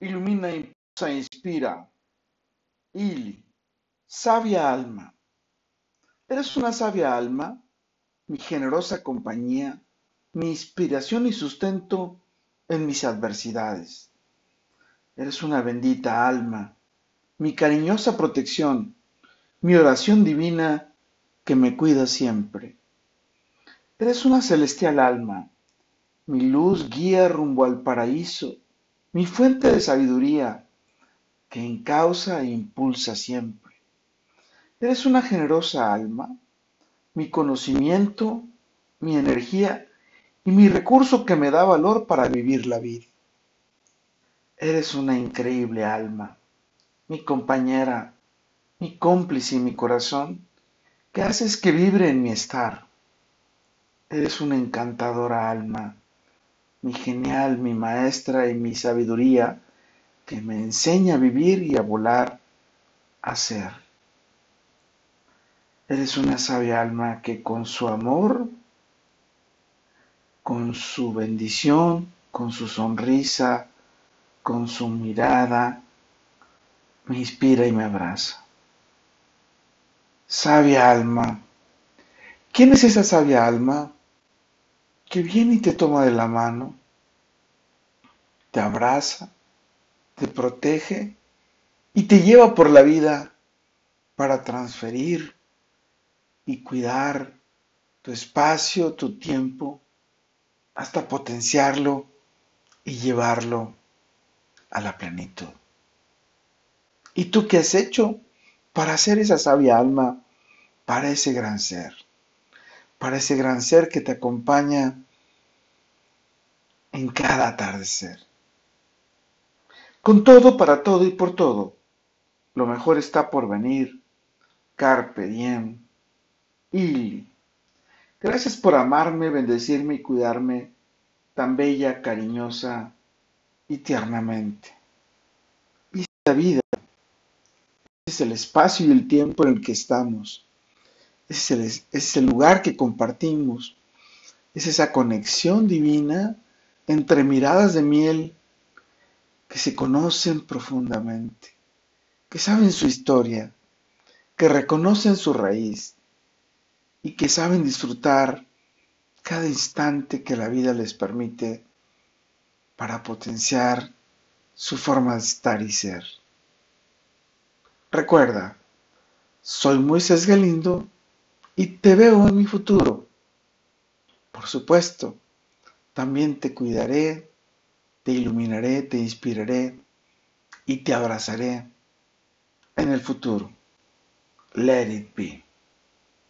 ilumina, impulsa, inspira. Ili, sabia alma. Eres una sabia alma, mi generosa compañía, mi inspiración y sustento en mis adversidades. Eres una bendita alma, mi cariñosa protección, mi oración divina que me cuida siempre. Eres una celestial alma, mi luz guía rumbo al paraíso, mi fuente de sabiduría que encausa e impulsa siempre. Eres una generosa alma, mi conocimiento, mi energía y mi recurso que me da valor para vivir la vida. Eres una increíble alma, mi compañera, mi cómplice y mi corazón, que haces que vibre en mi estar. Eres una encantadora alma, mi genial, mi maestra y mi sabiduría, que me enseña a vivir y a volar, a ser. Eres una sabia alma que con su amor, con su bendición, con su sonrisa, con su mirada, me inspira y me abraza. Sabia alma. ¿Quién es esa sabia alma que viene y te toma de la mano, te abraza, te protege y te lleva por la vida para transferir y cuidar tu espacio, tu tiempo, hasta potenciarlo y llevarlo a la plenitud. ¿Y tú qué has hecho para ser esa sabia alma para ese gran ser? Para ese gran ser que te acompaña en cada atardecer. Con todo, para todo y por todo, lo mejor está por venir. Carpe diem. Y gracias por amarme, bendecirme y cuidarme tan bella, cariñosa y tiernamente. Y esta vida es el espacio y el tiempo en el que estamos. Es el, es el lugar que compartimos. Es esa conexión divina entre miradas de miel que se conocen profundamente, que saben su historia, que reconocen su raíz y que saben disfrutar cada instante que la vida les permite para potenciar su forma de estar y ser. Recuerda, soy Moisés Galindo y te veo en mi futuro. Por supuesto, también te cuidaré, te iluminaré, te inspiraré y te abrazaré en el futuro. Let it be.